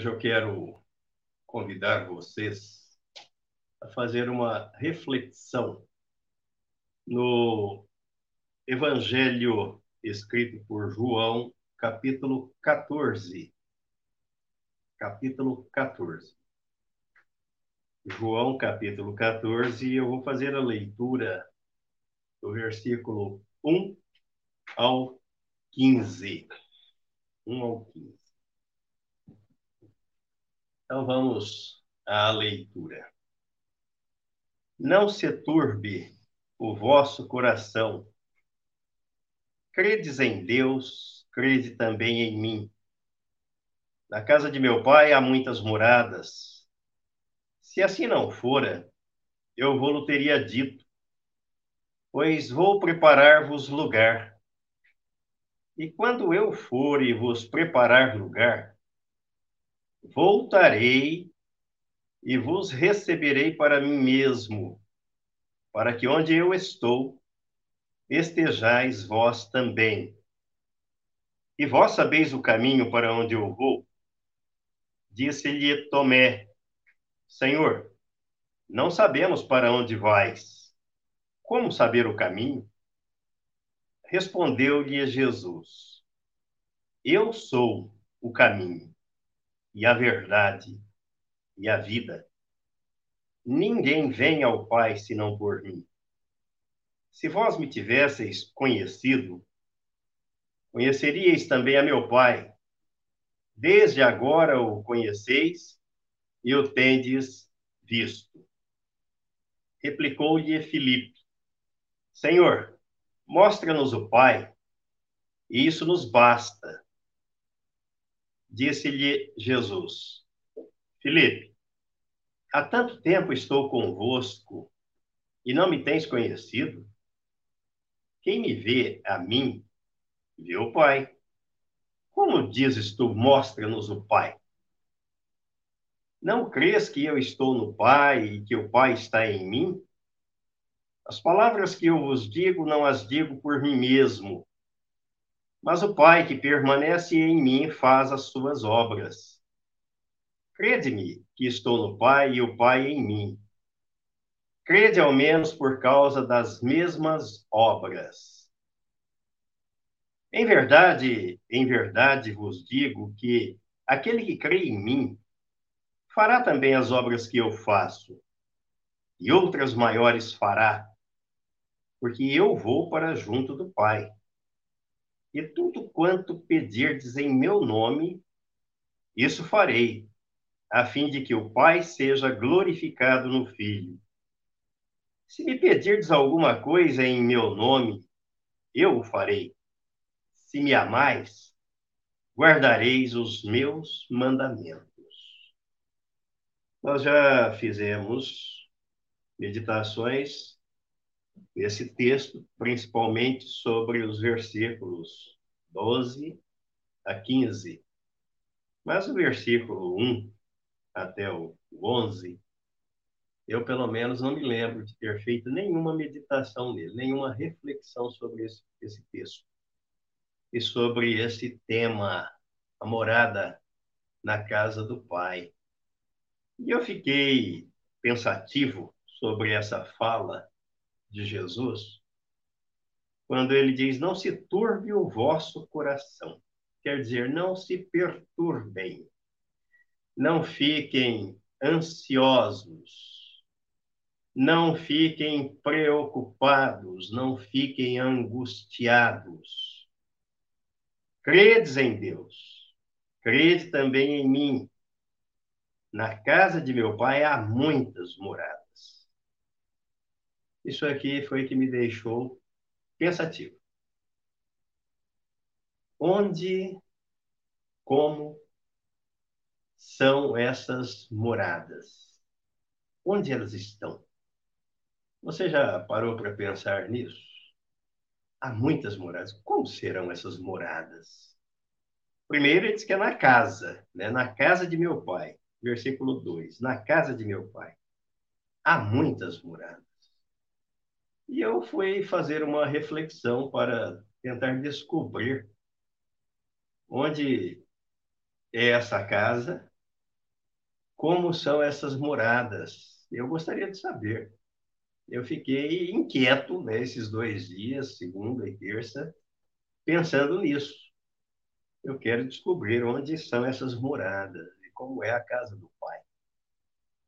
Hoje eu quero convidar vocês a fazer uma reflexão no Evangelho escrito por João, capítulo 14. Capítulo 14. João, capítulo 14, eu vou fazer a leitura do versículo 1 ao 15. 1 ao 15. Então vamos à leitura. Não se turbe o vosso coração. Credes em Deus, crede também em mim. Na casa de meu pai há muitas moradas. Se assim não fora, eu vou-lo teria dito, pois vou preparar-vos lugar. E quando eu for e vos preparar lugar, voltarei e vos receberei para mim mesmo, para que onde eu estou, estejais vós também. E vós sabeis o caminho para onde eu vou? Disse-lhe Tomé: Senhor, não sabemos para onde vais. Como saber o caminho? Respondeu-lhe Jesus: Eu sou o caminho, e a verdade, e a vida. Ninguém vem ao Pai senão por mim. Se vós me tivesseis conhecido, conheceríeis também a meu Pai. Desde agora o conheceis e o tendes visto. Replicou-lhe Filipe: Senhor, Mostra-nos o Pai, e isso nos basta. Disse-lhe Jesus: Filipe, há tanto tempo estou convosco e não me tens conhecido? Quem me vê a mim, vê o Pai. Como dizes tu, mostra-nos o Pai? Não crês que eu estou no Pai e que o Pai está em mim? As palavras que eu vos digo, não as digo por mim mesmo, mas o Pai que permanece em mim faz as suas obras. Crede-me que estou no Pai e o Pai em mim. Crede ao menos por causa das mesmas obras. Em verdade, em verdade vos digo que aquele que crê em mim fará também as obras que eu faço, e outras maiores fará, porque eu vou para junto do Pai. E tudo quanto pedirdes em meu nome, isso farei, a fim de que o Pai seja glorificado no Filho. Se me pedirdes alguma coisa em meu nome, eu o farei. Se me amais, guardareis os meus mandamentos. Nós já fizemos meditações esse texto, principalmente sobre os versículos 12 a 15. Mas o versículo 1 até o 11, eu pelo menos não me lembro de ter feito nenhuma meditação nele, nenhuma reflexão sobre esse, esse texto. E sobre esse tema, a morada na casa do Pai. E eu fiquei pensativo sobre essa fala de Jesus, quando ele diz: Não se turbe o vosso coração. Quer dizer, não se perturbem, não fiquem ansiosos, não fiquem preocupados, não fiquem angustiados. Credes em Deus, crede também em mim. Na casa de meu pai há muitas moradas. Isso aqui foi que me deixou pensativo. Onde, como são essas moradas? Onde elas estão? Você já parou para pensar nisso? Há muitas moradas. Como serão essas moradas? Primeiro, ele diz que é na casa, né? na casa de meu pai. Versículo 2. Na casa de meu pai. Há muitas moradas. E eu fui fazer uma reflexão para tentar descobrir onde é essa casa? Como são essas moradas? Eu gostaria de saber. Eu fiquei inquieto nesses dois dias, segunda e terça, pensando nisso. Eu quero descobrir onde são essas moradas e como é a casa do Pai.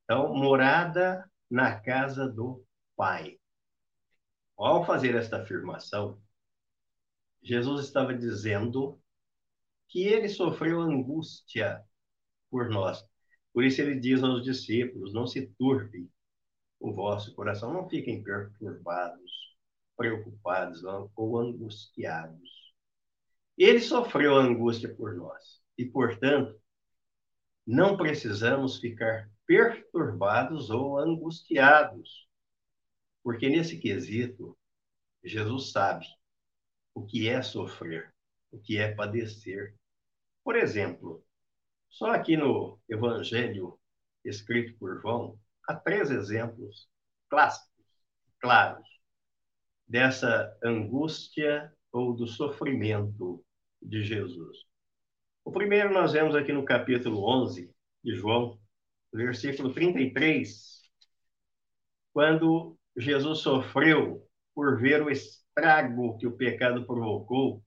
Então, morada na casa do Pai. Ao fazer esta afirmação, Jesus estava dizendo que ele sofreu angústia por nós. Por isso ele diz aos discípulos: não se turbe o vosso coração, não fiquem perturbados, preocupados ou angustiados. Ele sofreu angústia por nós e, portanto, não precisamos ficar perturbados ou angustiados, porque nesse quesito, Jesus sabe o que é sofrer, o que é padecer. Por exemplo, só aqui no Evangelho escrito por João, há três exemplos clássicos, claros, dessa angústia ou do sofrimento de Jesus. O primeiro nós vemos aqui no capítulo 11 de João, versículo 33, quando Jesus sofreu por ver o estrago que o pecado provocou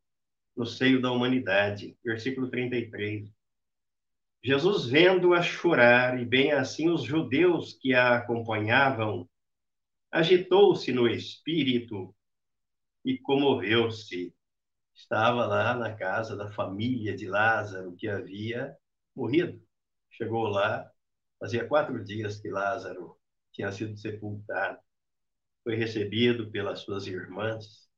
no seio da humanidade. Versículo 33. Jesus, vendo-a chorar, e bem assim os judeus que a acompanhavam, agitou-se no espírito e comoveu-se. Estava lá na casa da família de Lázaro, que havia morrido. Chegou lá, fazia quatro dias que Lázaro tinha sido sepultado foi recebido pelas suas irmãs,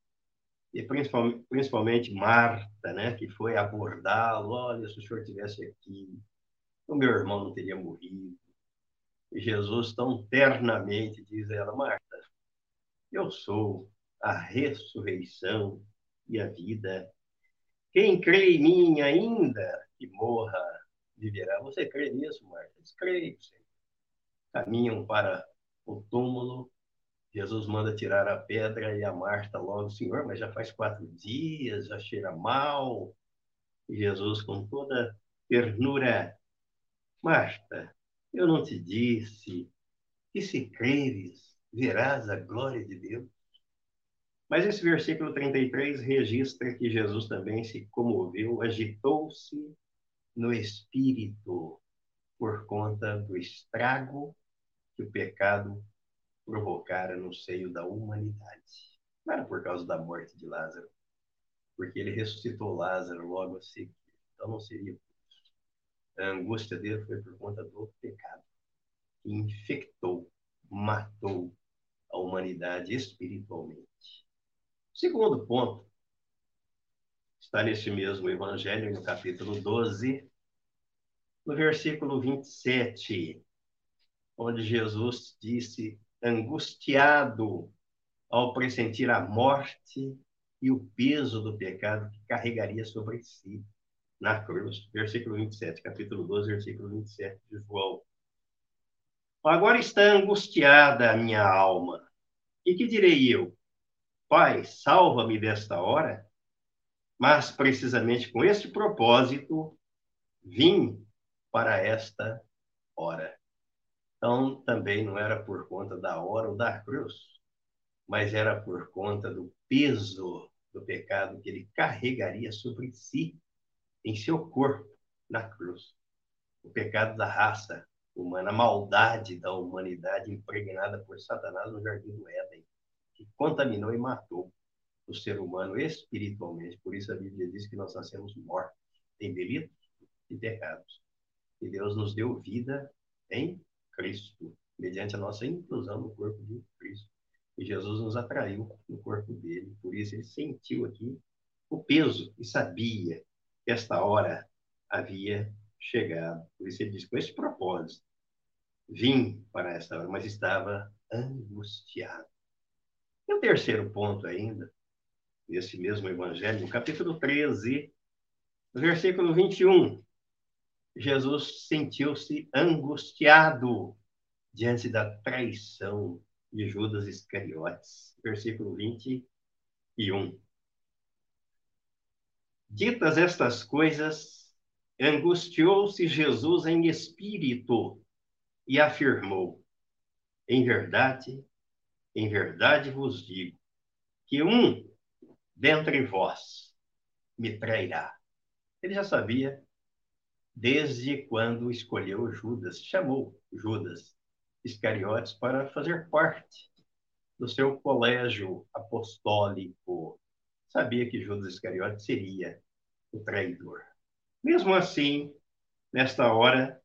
e principalmente, principalmente Marta, né, que foi abordá-lo, olha, se o senhor estivesse aqui, o meu irmão não teria morrido. E Jesus tão ternamente diz a ela, Marta, eu sou a ressurreição e a vida. Quem crê em mim ainda que morra, viverá. Você crê nisso, Marta? Diz, creio. Caminham para o túmulo Jesus manda tirar a pedra e a Marta logo, Senhor, mas já faz quatro dias, já cheira mal. E Jesus, com toda ternura, Marta, eu não te disse que se creres, verás a glória de Deus. Mas esse versículo 33 registra que Jesus também se comoveu, agitou-se no espírito por conta do estrago que o pecado provocara no seio da humanidade. Não era por causa da morte de Lázaro, porque ele ressuscitou Lázaro logo a seguir. Então não seria por isso. A angústia dele foi por conta do pecado, que infectou, matou a humanidade espiritualmente. Segundo ponto está nesse mesmo evangelho, no capítulo 12, no versículo 27, onde Jesus disse angustiado ao pressentir a morte e o peso do pecado que carregaria sobre si na cruz. Versículo 27, capítulo 12, versículo 27 de João. Agora está angustiada a minha alma. E que direi eu? Pai, salva-me desta hora? Mas precisamente com este propósito vim para esta hora. Então, também não era por conta da hora ou da cruz, mas era por conta do peso do pecado que ele carregaria sobre si, em seu corpo, na cruz. O pecado da raça humana, a maldade da humanidade impregnada por Satanás no jardim do Éden, que contaminou e matou o ser humano espiritualmente. Por isso a Bíblia diz que nós nascemos mortos em delitos e pecados. E Deus nos deu vida em Cristo, mediante a nossa inclusão no corpo de Cristo. E Jesus nos atraiu no corpo dele, por isso ele sentiu aqui o peso e sabia que esta hora havia chegado. Por isso ele disse: com esse propósito, vim para esta hora, mas estava angustiado. E o terceiro ponto ainda, nesse mesmo evangelho, no capítulo 13, versículo 21, Jesus sentiu-se angustiado diante da traição de Judas Iscariotes. Versículo 21. Ditas estas coisas, angustiou-se Jesus em espírito e afirmou: Em verdade, em verdade vos digo, que um dentre vós me trairá. Ele já sabia desde quando escolheu Judas, chamou Judas Iscariotes para fazer parte do seu colégio apostólico. Sabia que Judas Iscariotes seria o traidor. Mesmo assim, nesta hora,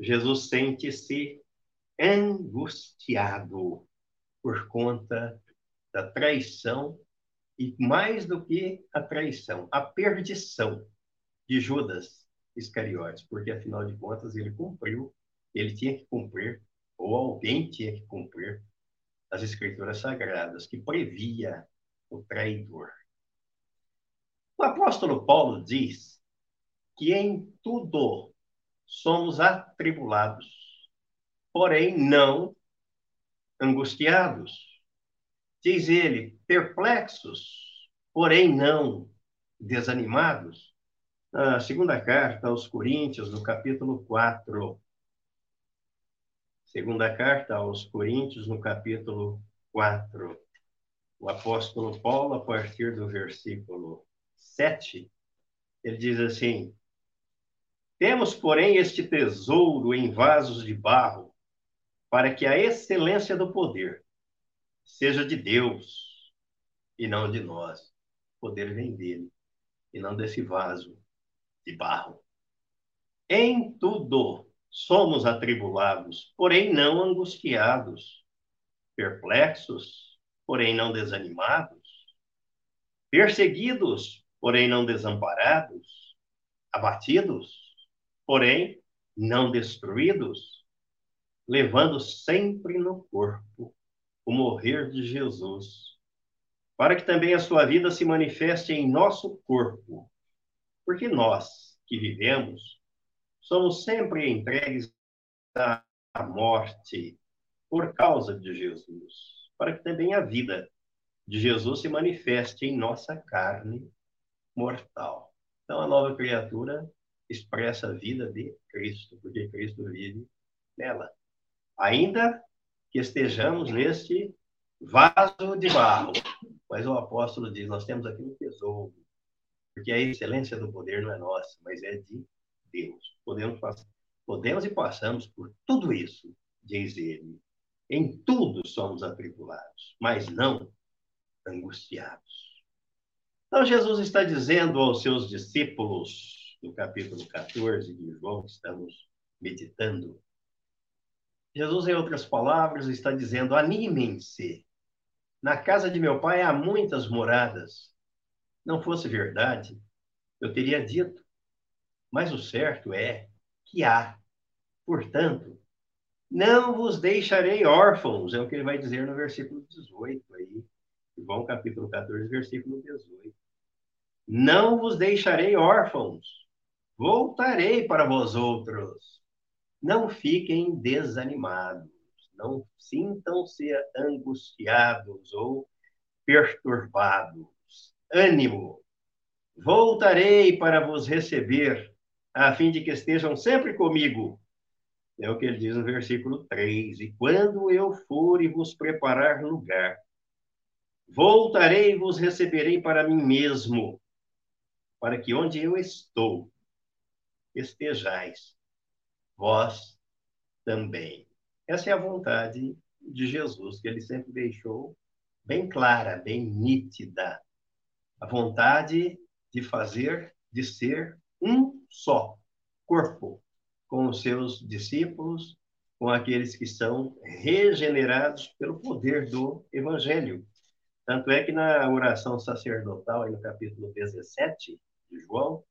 Jesus sente-se angustiado por conta da traição e mais do que a traição, a perdição de Judas Iscariotes, porque afinal de contas ele cumpriu, ele tinha que cumprir, ou alguém tinha que cumprir as escrituras sagradas que previa o traidor. O apóstolo Paulo diz que em tudo somos atribulados, porém não angustiados. Diz ele, perplexos, porém não desanimados. Na segunda carta aos Coríntios, no capítulo 4. Segunda carta aos Coríntios, no capítulo 4. O apóstolo Paulo, a partir do versículo 7, ele diz assim: Temos, porém, este tesouro em vasos de barro, para que a excelência do poder seja de Deus e não de nós. O poder vem dele e não desse vaso de barro. Em tudo somos atribulados, porém não angustiados, perplexos, porém não desanimados, perseguidos, porém não desamparados, abatidos, porém não destruídos, levando sempre no corpo o morrer de Jesus, para que também a sua vida se manifeste em nosso corpo, porque nós que vivemos somos sempre entregues à morte por causa de Jesus, para que também a vida de Jesus se manifeste em nossa carne mortal. Então, a nova criatura expressa a vida de Cristo, porque Cristo vive nela. Ainda que estejamos neste vaso de barro, mas o apóstolo diz: nós temos aqui um tesouro, porque a excelência do poder não é nossa, mas é de Deus. Podemos, podemos e passamos por tudo isso, diz ele. Em tudo somos atribulados, mas não angustiados. Então, Jesus está dizendo aos seus discípulos, no capítulo 14 de João, que estamos meditando, Jesus, em outras palavras, está dizendo: animem-se. Na casa de meu pai há muitas moradas. Não fosse verdade, eu teria dito. Mas o certo é que há. Portanto, não vos deixarei órfãos, é o que ele vai dizer no versículo 18 aí. João capítulo 14, versículo 18. Não vos deixarei órfãos, voltarei para vós outros. Não fiquem desanimados, não sintam-se angustiados ou perturbados. Ânimo, voltarei para vos receber, a fim de que estejam sempre comigo. É o que ele diz no versículo 3. E quando eu for e vos preparar lugar, Voltarei e vos receberei para mim mesmo, para que onde eu estou, estejais vós também. Essa é a vontade de Jesus, que ele sempre deixou bem clara, bem nítida. A vontade de fazer, de ser um só corpo com os seus discípulos, com aqueles que são regenerados pelo poder do Evangelho. Tanto é que na oração sacerdotal, aí no capítulo 17 de João,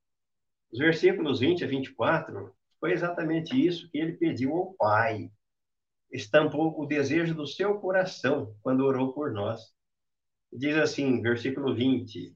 os versículos 20 a 24, foi exatamente isso que ele pediu ao Pai. Estampou o desejo do seu coração quando orou por nós. Diz assim, versículo 20: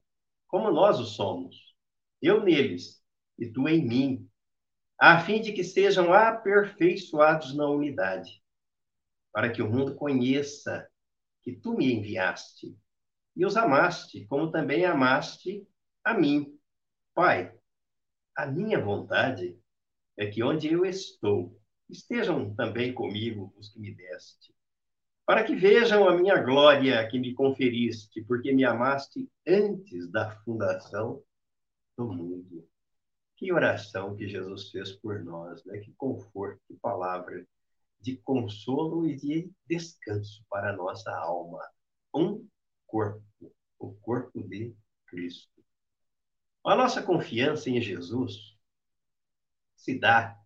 como nós o somos, eu neles e tu em mim, a fim de que sejam aperfeiçoados na unidade, para que o mundo conheça que tu me enviaste e os amaste, como também amaste a mim. Pai, a minha vontade é que onde eu estou, estejam também comigo os que me deste, para que vejam a minha glória que me conferiste, porque me amaste antes da fundação do mundo. Que oração que Jesus fez por nós, né? Que conforto, que palavra de consolo e de descanso para a nossa alma. Um corpo, o corpo de Cristo. A nossa confiança em Jesus se dá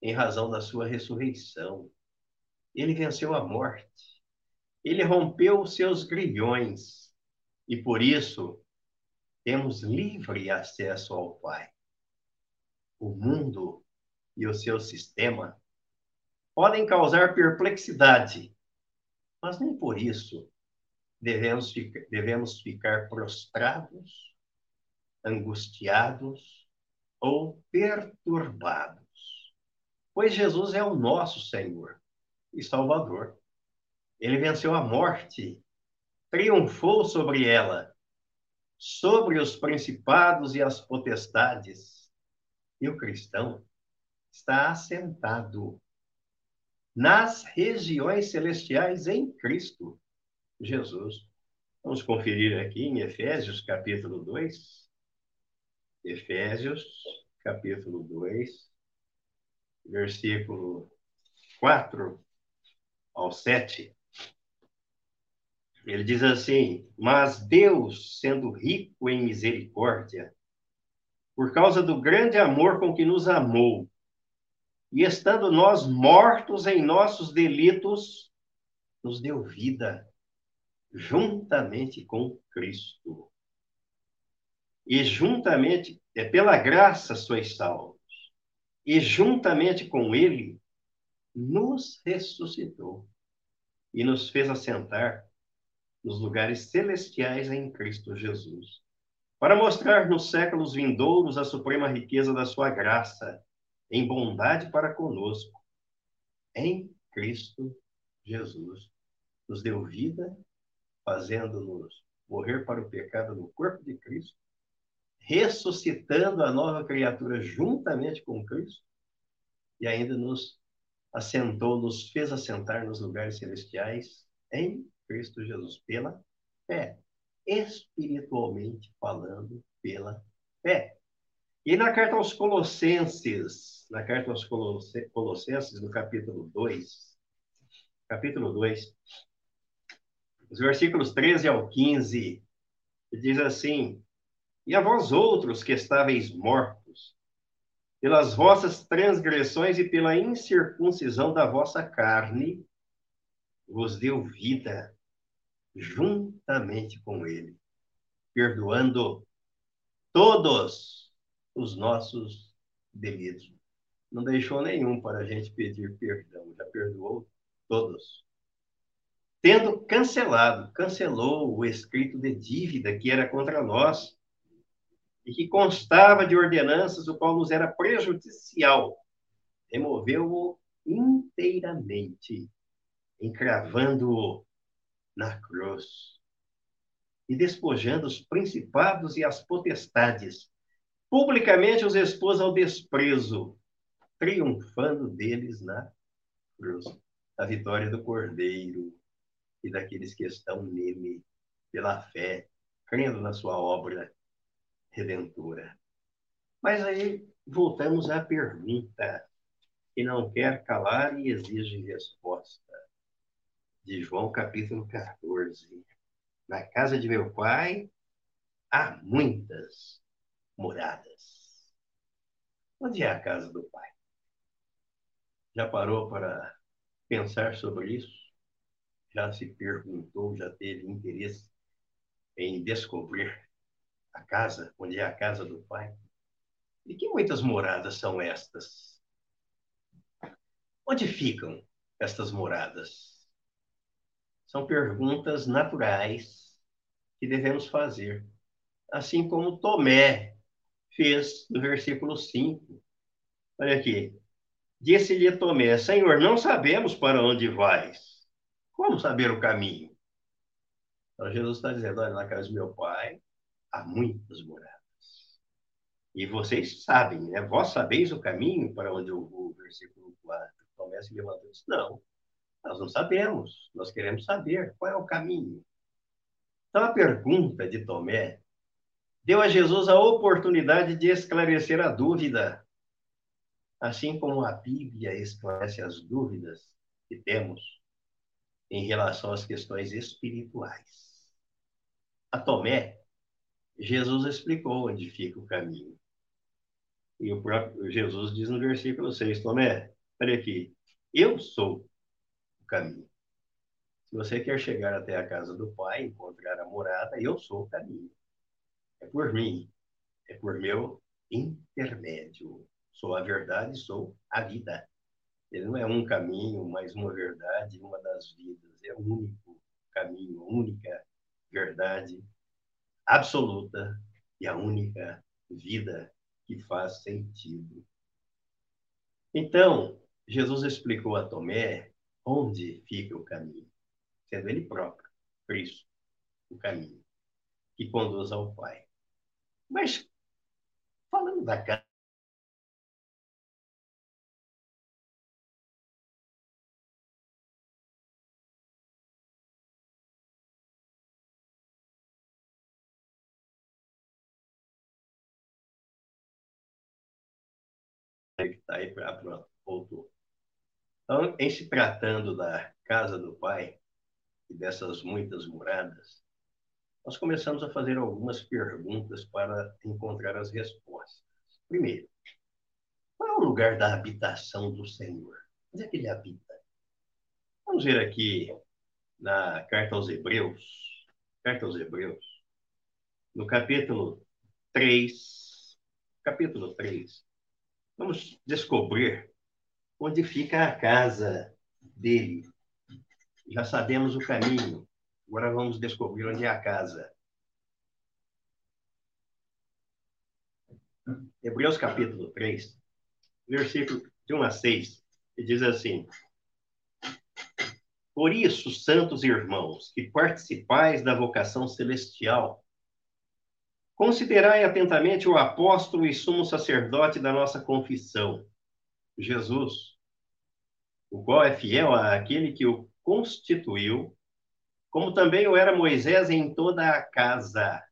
em razão da sua ressurreição. Ele venceu a morte ele rompeu os seus grilhões e por isso temos livre acesso ao Pai. O mundo e o seu sistema podem causar perplexidade, mas nem por isso devemos, devemos ficar prostrados, angustiados ou perturbados, pois Jesus é o nosso Senhor e Salvador. Ele venceu a morte, triunfou sobre ela, sobre os principados e as potestades. E o cristão está assentado nas regiões celestiais em Cristo Jesus. Vamos conferir aqui em Efésios, capítulo 2. Efésios, capítulo 2, versículo 4 ao 7. Ele diz assim: Mas Deus, sendo rico em misericórdia, por causa do grande amor com que nos amou, e estando nós mortos em nossos delitos, nos deu vida juntamente com Cristo. E juntamente, é pela graça sois salvos, e juntamente com Ele, nos ressuscitou e nos fez assentar nos lugares celestiais em Cristo Jesus, para mostrar nos séculos vindouros a suprema riqueza da sua graça, em bondade para conosco, em Cristo Jesus. Nos deu vida, fazendo-nos morrer para o pecado no corpo de Cristo, ressuscitando a nova criatura juntamente com Cristo, e ainda nos assentou, nos fez assentar nos lugares celestiais em Cristo Jesus, pela fé. Espiritualmente falando, pela fé. E na carta aos Colossenses, na carta aos Colossenses, no capítulo 2, capítulo 2, os versículos 13 ao 15, diz assim: E a vós outros que estáveis mortos, pelas vossas transgressões e pela incircuncisão da vossa carne, vos deu vida juntamente com Ele, perdoando todos os nossos delitos. Não deixou nenhum para a gente pedir perdão, já perdoou todos. Tendo cancelado, cancelou o escrito de dívida que era contra nós e que constava de ordenanças, o qual nos era prejudicial. Removeu-o inteiramente, encravando-o na cruz e despojando os principados e as potestades, publicamente os expôs ao desprezo, triunfando deles na cruz. A vitória do Cordeiro e daqueles que estão nele pela fé, crendo na sua obra redentora. Mas aí voltamos à pergunta que não quer calar e exige resposta de João capítulo 14. Na casa de meu pai há muitas moradas. Onde é a casa do pai? Já parou para pensar sobre isso? Já se perguntou, já teve interesse em descobrir a casa, onde é a casa do pai? E que muitas moradas são estas? Onde ficam estas moradas? São perguntas naturais que devemos fazer. Assim como Tomé fez no versículo 5. Olha aqui. Disse-lhe Tomé: Senhor, não sabemos para onde vais. Como saber o caminho? Então Jesus está dizendo: Olha, na casa do meu pai há muitas moradas. E vocês sabem, né? Vós sabeis o caminho para onde eu vou, versículo 4. Tomé se levantou e disse: Não, nós não sabemos. Nós queremos saber qual é o caminho. Então a pergunta de Tomé deu a Jesus a oportunidade de esclarecer a dúvida, assim como a Bíblia esclarece as dúvidas que temos em relação às questões espirituais. A Tomé, Jesus explicou onde fica o caminho. E o próprio Jesus diz no versículo 6, Tomé, olha aqui, eu sou caminho. Se você quer chegar até a casa do Pai, encontrar a morada, eu sou o caminho. É por mim, é por meu intermédio. Sou a verdade, sou a vida. Ele não é um caminho, mas uma verdade, uma das vidas. É o único caminho, única verdade absoluta e a única vida que faz sentido. Então, Jesus explicou a Tomé onde fica o caminho, sendo ele próprio, Cristo, o caminho que conduz ao Pai. Mas, falando da casa, Está aí, pronto, voltou. Então, em se tratando da casa do Pai e dessas muitas moradas, nós começamos a fazer algumas perguntas para encontrar as respostas. Primeiro, qual é o lugar da habitação do Senhor? Onde é que ele habita? Vamos ver aqui na carta aos Hebreus, carta aos Hebreus, no capítulo 3, capítulo 3, vamos descobrir onde fica a casa dele. Já sabemos o caminho, Agora vamos descobrir onde é a casa. Hebreus capítulo 3, versículo de 1 a 6, que diz assim: Por isso, santos irmãos, que participais da vocação celestial, considerai atentamente o apóstolo e sumo sacerdote da nossa confissão, Jesus, o qual é fiel àquele que o constituiu como também o era Moisés em toda a casa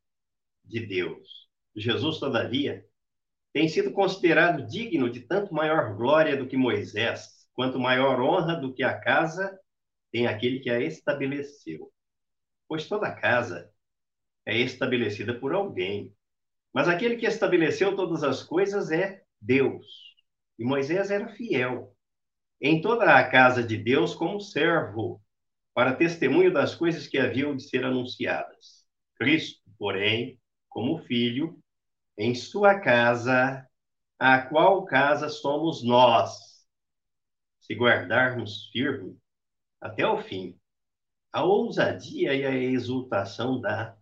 de Deus. Jesus, todavia, tem sido considerado digno de tanto maior glória do que Moisés, quanto maior honra do que a casa tem aquele que a estabeleceu. Pois toda casa é estabelecida por alguém, mas aquele que estabeleceu todas as coisas é Deus. E Moisés era fiel em toda a casa de Deus como servo para testemunho das coisas que haviam de ser anunciadas. Cristo, porém, como filho, em sua casa, a qual casa somos nós, se guardarmos firme até o fim a ousadia e a exultação da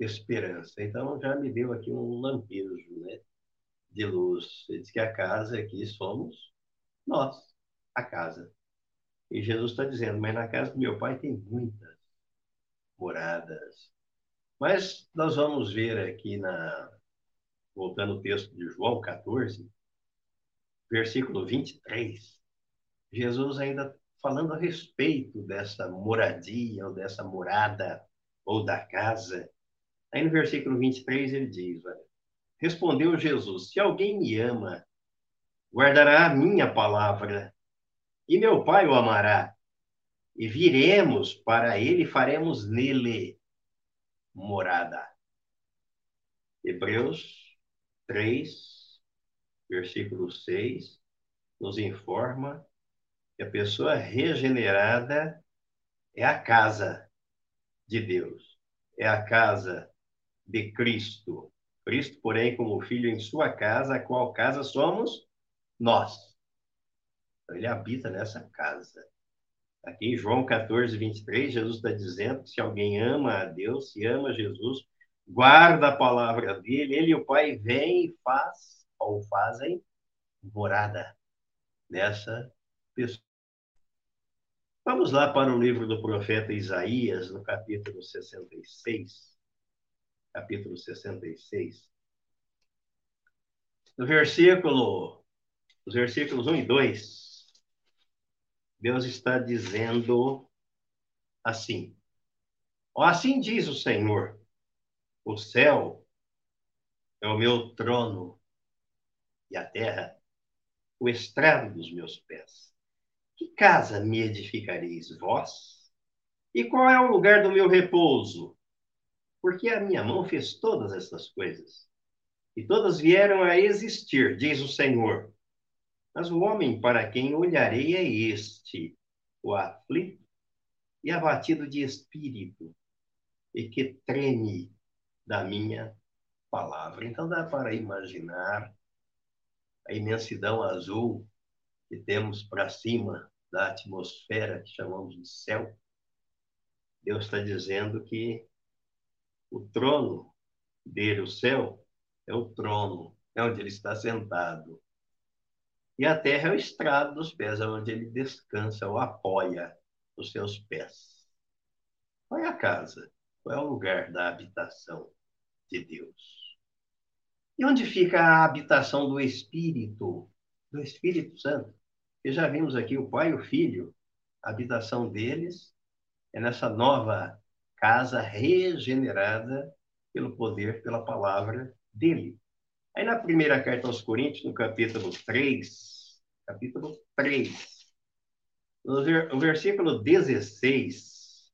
esperança. Então, já me deu aqui um lampejo né, de luz. Ele diz que a casa aqui somos nós, a casa. E Jesus está dizendo, mas na casa do meu pai tem muitas moradas. Mas nós vamos ver aqui na voltando ao texto de João 14, versículo 23, Jesus ainda falando a respeito dessa moradia ou dessa morada ou da casa. Aí no versículo 23 ele diz, olha, respondeu Jesus: Se alguém me ama, guardará a minha palavra, e meu Pai o amará. E viremos para ele e faremos nele morada. Hebreus 3, versículo 6, nos informa que a pessoa regenerada é a casa de Deus, é a casa de Cristo. Cristo, porém, como filho em sua casa, a qual casa somos nós. Então, ele habita nessa casa. Aqui em João 14, 23, Jesus está dizendo que se alguém ama a Deus, se ama Jesus, guarda a palavra dele, ele e o Pai vêm e faz, ou fazem, morada nessa pessoa. Vamos lá para o livro do profeta Isaías, no capítulo 66. Capítulo 66. No versículo, os versículos 1 e 2, Deus está dizendo assim: Assim diz o Senhor, o céu é o meu trono e a terra o estrado dos meus pés. Que casa me edificareis vós? E qual é o lugar do meu repouso? Porque a minha mão fez todas estas coisas. E todas vieram a existir, diz o Senhor. Mas o homem para quem olharei é este, o aflito e abatido de espírito, e que treme da minha palavra. Então dá para imaginar a imensidão azul que temos para cima da atmosfera que chamamos de céu, Deus está dizendo que o trono dele, o céu, é o trono, é onde ele está sentado. E a terra é o estrado dos pés, é onde ele descansa ou apoia os seus pés. Qual é a casa? Qual é o lugar da habitação de Deus? E onde fica a habitação do Espírito, do Espírito Santo? E já vimos aqui o Pai e o Filho, a habitação deles é nessa nova casa regenerada pelo poder, pela palavra dele. Aí na primeira carta aos Coríntios, no capítulo 3, capítulo 3, no versículo 16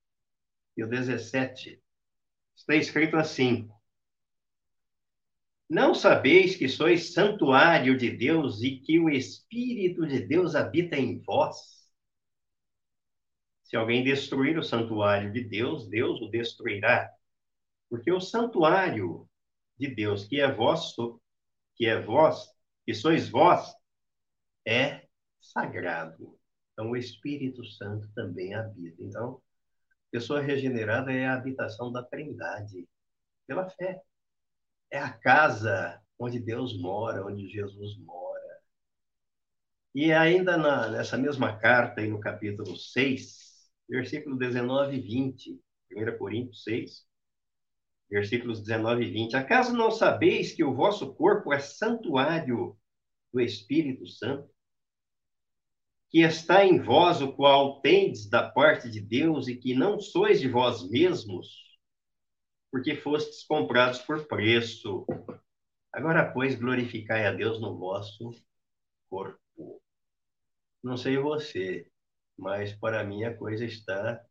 e o 17, está escrito assim: não sabeis que sois santuário de Deus e que o Espírito de Deus habita em vós? Se alguém destruir o santuário de Deus, Deus o destruirá. Porque o santuário de Deus, que é vosso, que é vós, que sois vós, é sagrado. Então o Espírito Santo também habita. Então, pessoa regenerada é a habitação da Trindade, pela fé é a casa onde Deus mora, onde Jesus mora. E ainda na, nessa mesma carta, aí no capítulo 6, versículo 19 e 20, 1 Coríntios 6, versículos 19 e 20. Acaso não sabeis que o vosso corpo é santuário do Espírito Santo? Que está em vós, o qual tendes da parte de Deus e que não sois de vós mesmos? porque fostes comprados por preço. Agora, pois, glorificai a Deus no vosso corpo. Não sei você, mas para mim a coisa está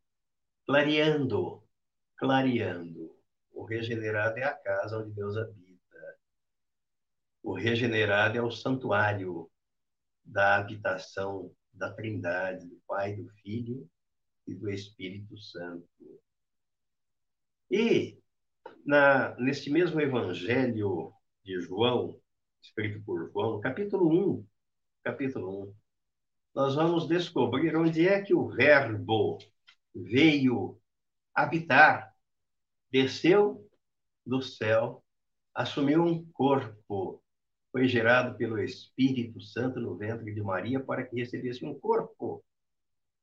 clareando, clareando. O regenerado é a casa onde Deus habita. O regenerado é o santuário da habitação da Trindade, do Pai, do Filho e do Espírito Santo. E na, neste mesmo evangelho de João, escrito por João, capítulo 1, capítulo 1, nós vamos descobrir onde é que o verbo veio habitar, desceu do céu, assumiu um corpo, foi gerado pelo Espírito Santo no ventre de Maria para que recebesse um corpo.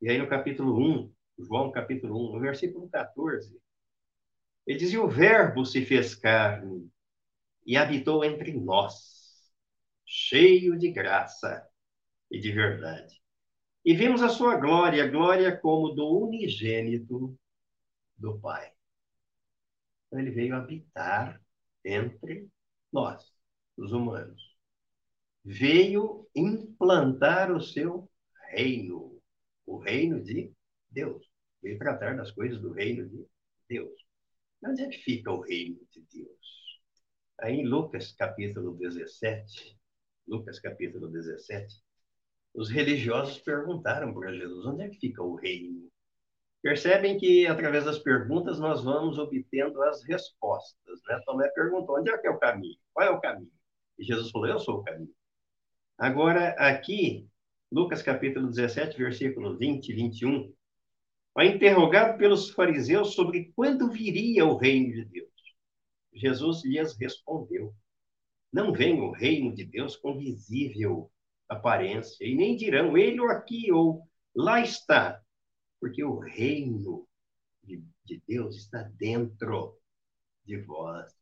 E aí no capítulo 1, João capítulo 1, no versículo 14, ele dizia: O Verbo se fez carne e habitou entre nós, cheio de graça e de verdade. E vimos a sua glória, glória como do unigênito do Pai. Então, ele veio habitar entre nós, os humanos. Veio implantar o seu reino, o reino de Deus. Veio tratar das coisas do reino de Deus. Onde é que fica o reino de Deus? Aí em Lucas capítulo 17, Lucas capítulo 17, os religiosos perguntaram para Jesus, onde é que fica o reino Percebem que, através das perguntas, nós vamos obtendo as respostas. Né? Tomé perguntou: onde é que é o caminho? Qual é o caminho? E Jesus falou: Eu sou o caminho. Agora, aqui, Lucas capítulo 17, versículo 20 e 21, é interrogado pelos fariseus sobre quando viria o reino de Deus. Jesus lhes respondeu: Não vem o reino de Deus com visível aparência, e nem dirão ele ou aqui ou lá está, porque o reino de, de Deus está dentro de vós.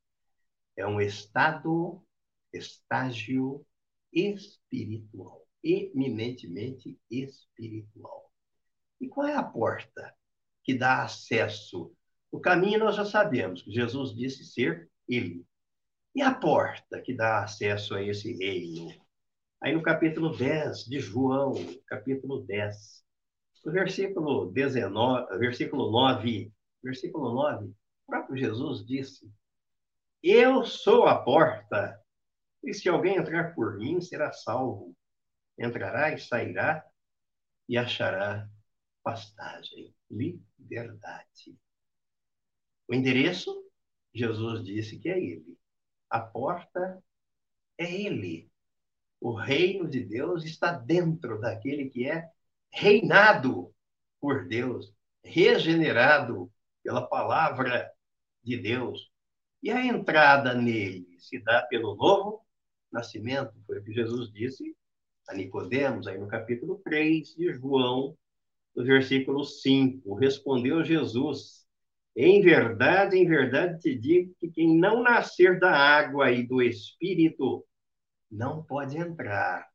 É um estado, estágio espiritual, eminentemente espiritual. E qual é a porta que dá acesso? O caminho nós já sabemos, que Jesus disse ser ele. E a porta que dá acesso a esse reino? Aí no capítulo 10 de João, capítulo 10, no versículo 19, versículo 9, versículo 9, o próprio Jesus disse: Eu sou a porta, e se alguém entrar por mim, será salvo. Entrará e sairá e achará pastagem, liberdade. O endereço, Jesus disse que é Ele. A porta é Ele. O reino de Deus está dentro daquele que é reinado por Deus, regenerado pela palavra de Deus. E a entrada nele se dá pelo novo nascimento, foi o que Jesus disse a Nicodemos, aí no capítulo 3 de João, no versículo 5. Respondeu Jesus: Em verdade, em verdade te digo que quem não nascer da água e do Espírito não pode entrar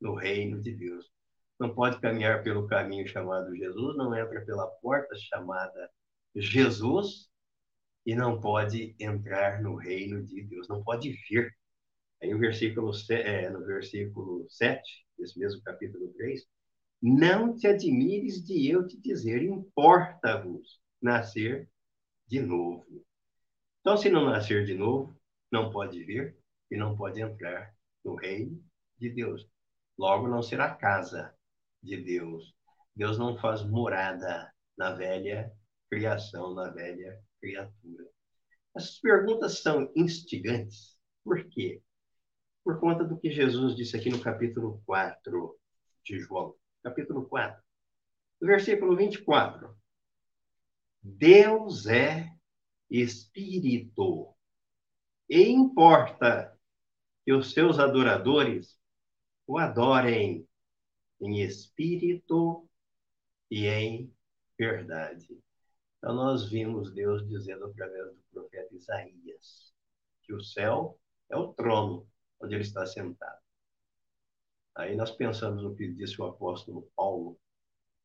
no reino de Deus não pode caminhar pelo caminho chamado Jesus, não entra pela porta chamada Jesus e não pode entrar no reino de Deus, não pode vir. Aí o versículo, é, no versículo 7, desse mesmo capítulo 3, não te admires de eu te dizer, importa-vos nascer de novo. Então, se não nascer de novo, não pode vir e não pode entrar no reino de Deus. Logo, não será casa de Deus. Deus não faz morada na velha criação, na velha criatura. Essas perguntas são instigantes. Por quê? Por conta do que Jesus disse aqui no capítulo 4 de João. Capítulo 4, versículo 24. Deus é espírito. E importa que os seus adoradores o adorem em espírito e em verdade. Então, nós vimos Deus dizendo através do profeta Isaías que o céu é o trono onde ele está sentado. Aí nós pensamos no que disse o apóstolo Paulo,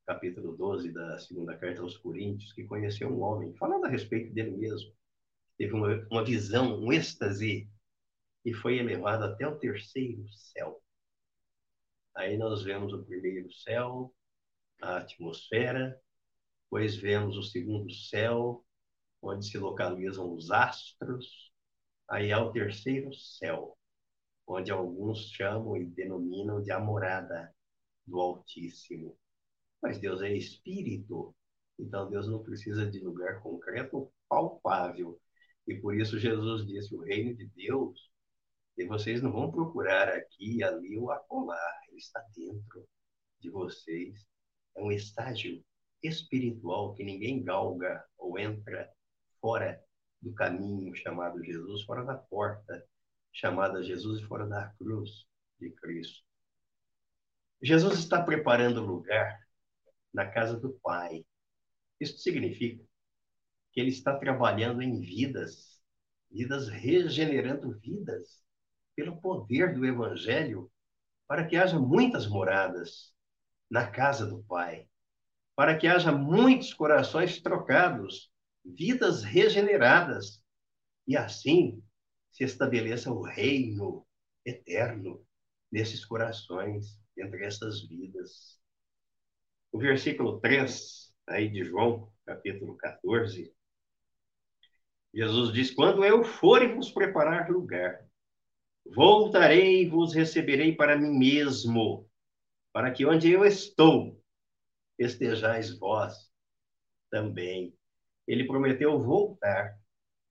capítulo 12 da segunda carta aos Coríntios, que conheceu um homem, falando a respeito dele mesmo, teve uma, uma visão, um êxtase, e foi elevado até o terceiro céu. Aí nós vemos o primeiro céu, a atmosfera, depois vemos o segundo céu, onde se localizam os astros. Aí há o terceiro céu, onde alguns chamam e denominam de a morada do Altíssimo. Mas Deus é espírito, então Deus não precisa de lugar concreto palpável. E por isso Jesus disse: o reino de Deus, e vocês não vão procurar aqui, ali ou acolá está dentro de vocês. É um estágio espiritual que ninguém galga ou entra fora do caminho chamado Jesus, fora da porta chamada Jesus e fora da cruz de Cristo. Jesus está preparando lugar na casa do Pai. Isso significa que ele está trabalhando em vidas, vidas regenerando vidas pelo poder do evangelho para que haja muitas moradas na casa do Pai, para que haja muitos corações trocados, vidas regeneradas, e assim se estabeleça o reino eterno nesses corações, entre essas vidas. O versículo 3, aí de João, capítulo 14, Jesus diz: Quando eu for e vos preparar lugar, Voltarei e vos receberei para mim mesmo, para que onde eu estou, estejais vós também. Ele prometeu voltar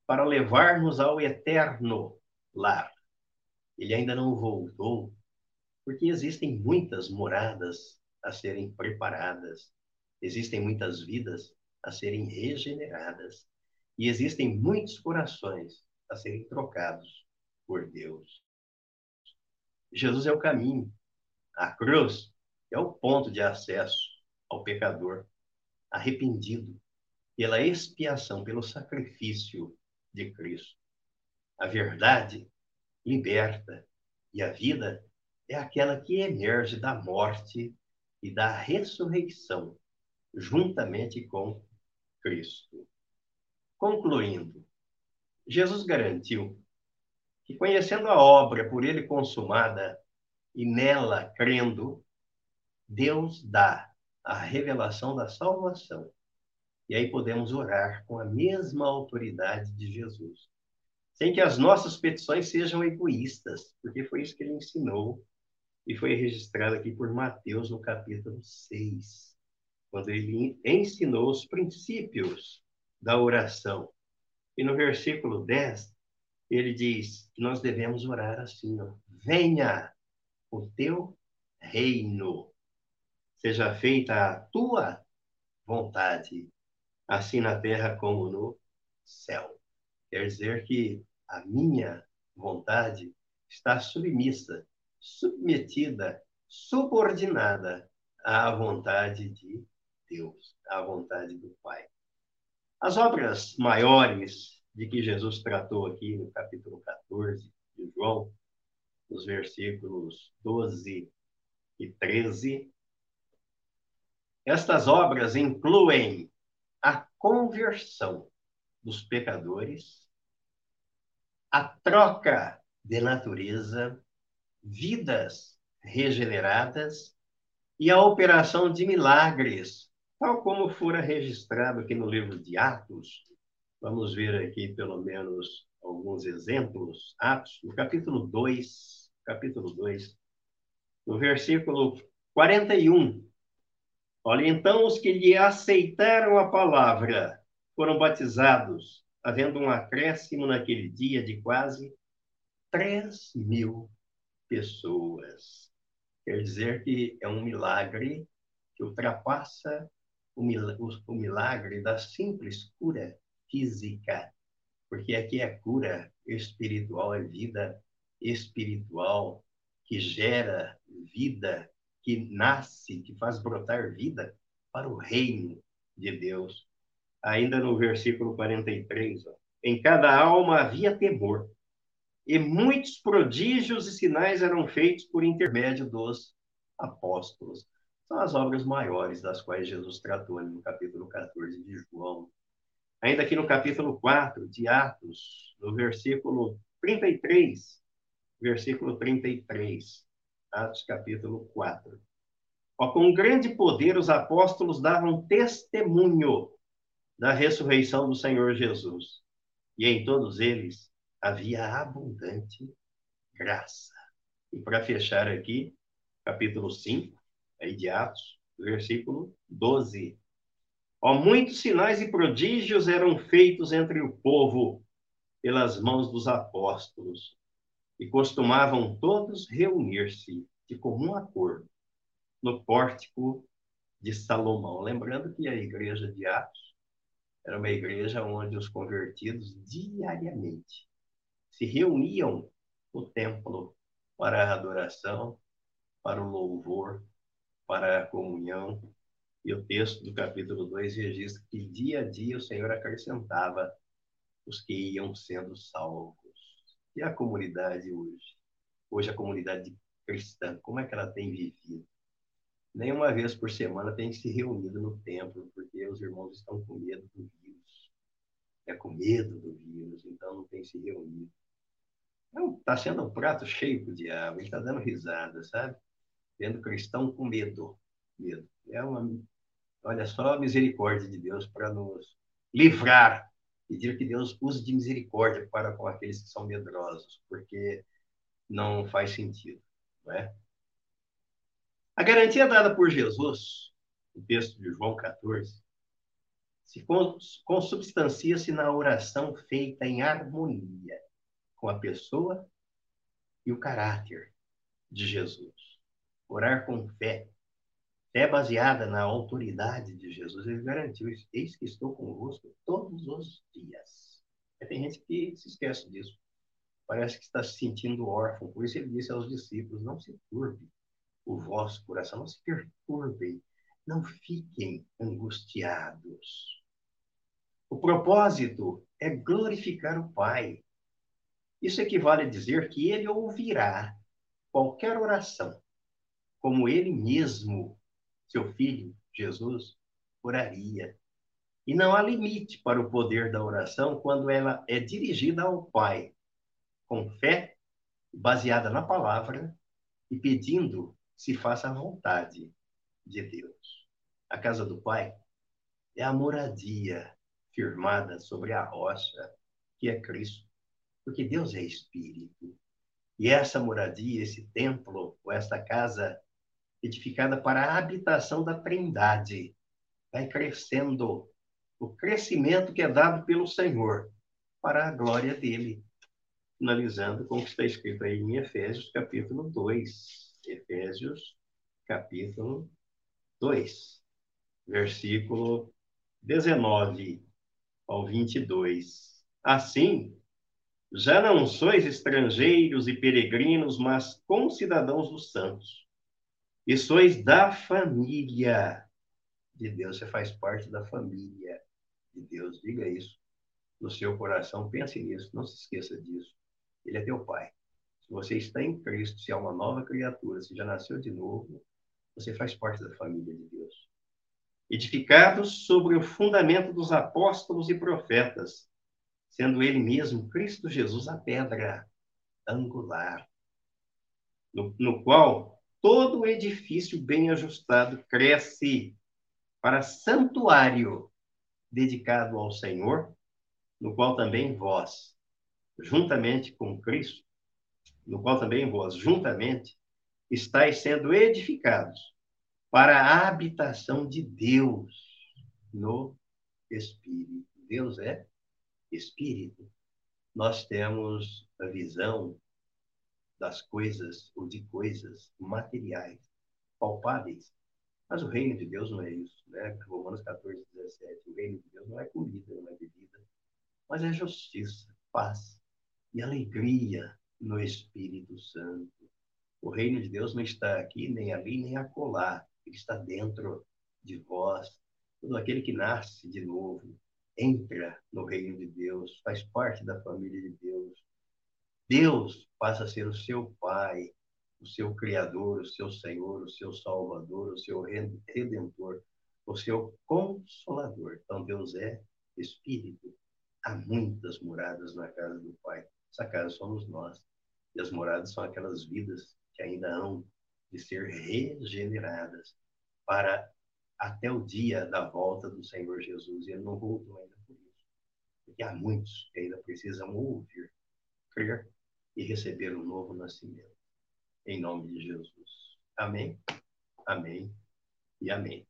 para levar-nos ao eterno lar. Ele ainda não voltou, porque existem muitas moradas a serem preparadas, existem muitas vidas a serem regeneradas, e existem muitos corações a serem trocados por Deus. Jesus é o caminho, a cruz é o ponto de acesso ao pecador arrependido pela expiação, pelo sacrifício de Cristo. A verdade liberta e a vida é aquela que emerge da morte e da ressurreição, juntamente com Cristo. Concluindo, Jesus garantiu que, conhecendo a obra por ele consumada e nela crendo, Deus dá a revelação da salvação. E aí podemos orar com a mesma autoridade de Jesus, sem que as nossas petições sejam egoístas, porque foi isso que ele ensinou e foi registrado aqui por Mateus no capítulo 6, quando ele ensinou os princípios da oração. E no versículo 10, ele diz que nós devemos orar assim: ó, venha o teu reino, seja feita a tua vontade, assim na terra como no céu. Quer dizer que a minha vontade está submissa, submetida, subordinada à vontade de Deus, à vontade do Pai. As obras maiores de que Jesus tratou aqui no capítulo 14 de João, nos versículos 12 e 13, estas obras incluem a conversão dos pecadores, a troca de natureza, vidas regeneradas e a operação de milagres, tal como fora registrado aqui no livro de Atos. Vamos ver aqui pelo menos alguns exemplos. Atos, no capítulo 2, capítulo 2, no versículo 41, Olha, então os que lhe aceitaram a palavra foram batizados, havendo um acréscimo naquele dia de quase 3 mil pessoas. Quer dizer que é um milagre que ultrapassa o milagre da simples cura física, porque aqui é cura espiritual, é vida espiritual que gera vida que nasce, que faz brotar vida para o reino de Deus. Ainda no versículo 43, ó, em cada alma havia temor, e muitos prodígios e sinais eram feitos por intermédio dos apóstolos. São as obras maiores das quais Jesus tratou no capítulo 14 de João. Ainda aqui no capítulo 4 de Atos, no versículo 33, versículo 33. Atos capítulo 4. Ó, com grande poder os apóstolos davam testemunho da ressurreição do Senhor Jesus. E em todos eles havia abundante graça. E para fechar aqui, capítulo 5, aí de Atos, versículo 12. Ó, muitos sinais e prodígios eram feitos entre o povo pelas mãos dos apóstolos e costumavam todos reunir-se de comum acordo no pórtico de Salomão. Lembrando que a igreja de Atos era uma igreja onde os convertidos diariamente se reuniam no templo para a adoração, para o louvor, para a comunhão. E o texto do capítulo 2 registra que dia a dia o Senhor acrescentava os que iam sendo salvos. E a comunidade hoje? Hoje a comunidade cristã, como é que ela tem vivido? Nem uma vez por semana tem se reunido no templo, porque os irmãos estão com medo do vírus. É com medo do vírus, então não tem se reunido. Está sendo um prato cheio para o diabo, ele está dando risada, sabe? Vendo cristão com medo. medo. É uma, olha só a misericórdia de Deus para nos livrar pedir que Deus use de misericórdia para com aqueles que são medrosos, porque não faz sentido, não é? A garantia dada por Jesus, no texto de João 14, se consubstancia-se na oração feita em harmonia com a pessoa e o caráter de Jesus. Orar com fé, fé baseada na autoridade de Jesus. Ele garantiu: Eis que estou convosco todos os dias. Tem gente que se esquece disso. Parece que está se sentindo órfão. Por isso ele disse aos discípulos: Não se turbe o vosso coração, não se perturbem, não fiquem angustiados. O propósito é glorificar o Pai. Isso equivale a dizer que ele ouvirá qualquer oração, como ele mesmo, seu filho, Jesus, oraria. E não há limite para o poder da oração quando ela é dirigida ao Pai, com fé, baseada na palavra e pedindo se faça a vontade de Deus. A casa do Pai é a moradia firmada sobre a rocha que é Cristo, porque Deus é Espírito. E essa moradia, esse templo, ou esta casa edificada para a habitação da Trindade, vai crescendo. O crescimento que é dado pelo Senhor para a glória dele. Finalizando com o que está escrito aí em Efésios, capítulo 2. Efésios, capítulo 2, versículo 19 ao 22. Assim, já não sois estrangeiros e peregrinos, mas concidadãos dos santos. E sois da família de Deus. Você faz parte da família de Deus. Diga isso no seu coração. Pense nisso. Não se esqueça disso. Ele é teu pai. Se você está em Cristo, se é uma nova criatura, se já nasceu de novo, você faz parte da família de Deus edificados sobre o fundamento dos apóstolos e profetas, sendo ele mesmo, Cristo Jesus, a pedra angular, no, no qual todo edifício bem ajustado cresce para santuário dedicado ao Senhor, no qual também vós, juntamente com Cristo, no qual também vós, juntamente, estáis sendo edificados para a habitação de Deus no Espírito. Deus é Espírito. Nós temos a visão das coisas ou de coisas materiais, palpáveis. Mas o reino de Deus não é isso, né? Romanos 14, 17. O reino de Deus não é comida, não é bebida, mas é justiça, paz e alegria no Espírito Santo. O reino de Deus não está aqui, nem ali, nem acolá. Ele está dentro de vós. Todo aquele que nasce de novo entra no reino de Deus, faz parte da família de Deus. Deus passa a ser o seu Pai, o seu Criador, o seu Senhor, o seu Salvador, o seu Redentor, o seu Consolador. Então, Deus é Espírito. Há muitas moradas na casa do Pai. Essa casa somos nós. E as moradas são aquelas vidas que ainda hão de ser regeneradas para até o dia da volta do Senhor Jesus. E ele não voltou ainda por isso. Porque há muitos que ainda precisam ouvir, crer e receber o um novo nascimento. Em nome de Jesus. Amém, amém e amém.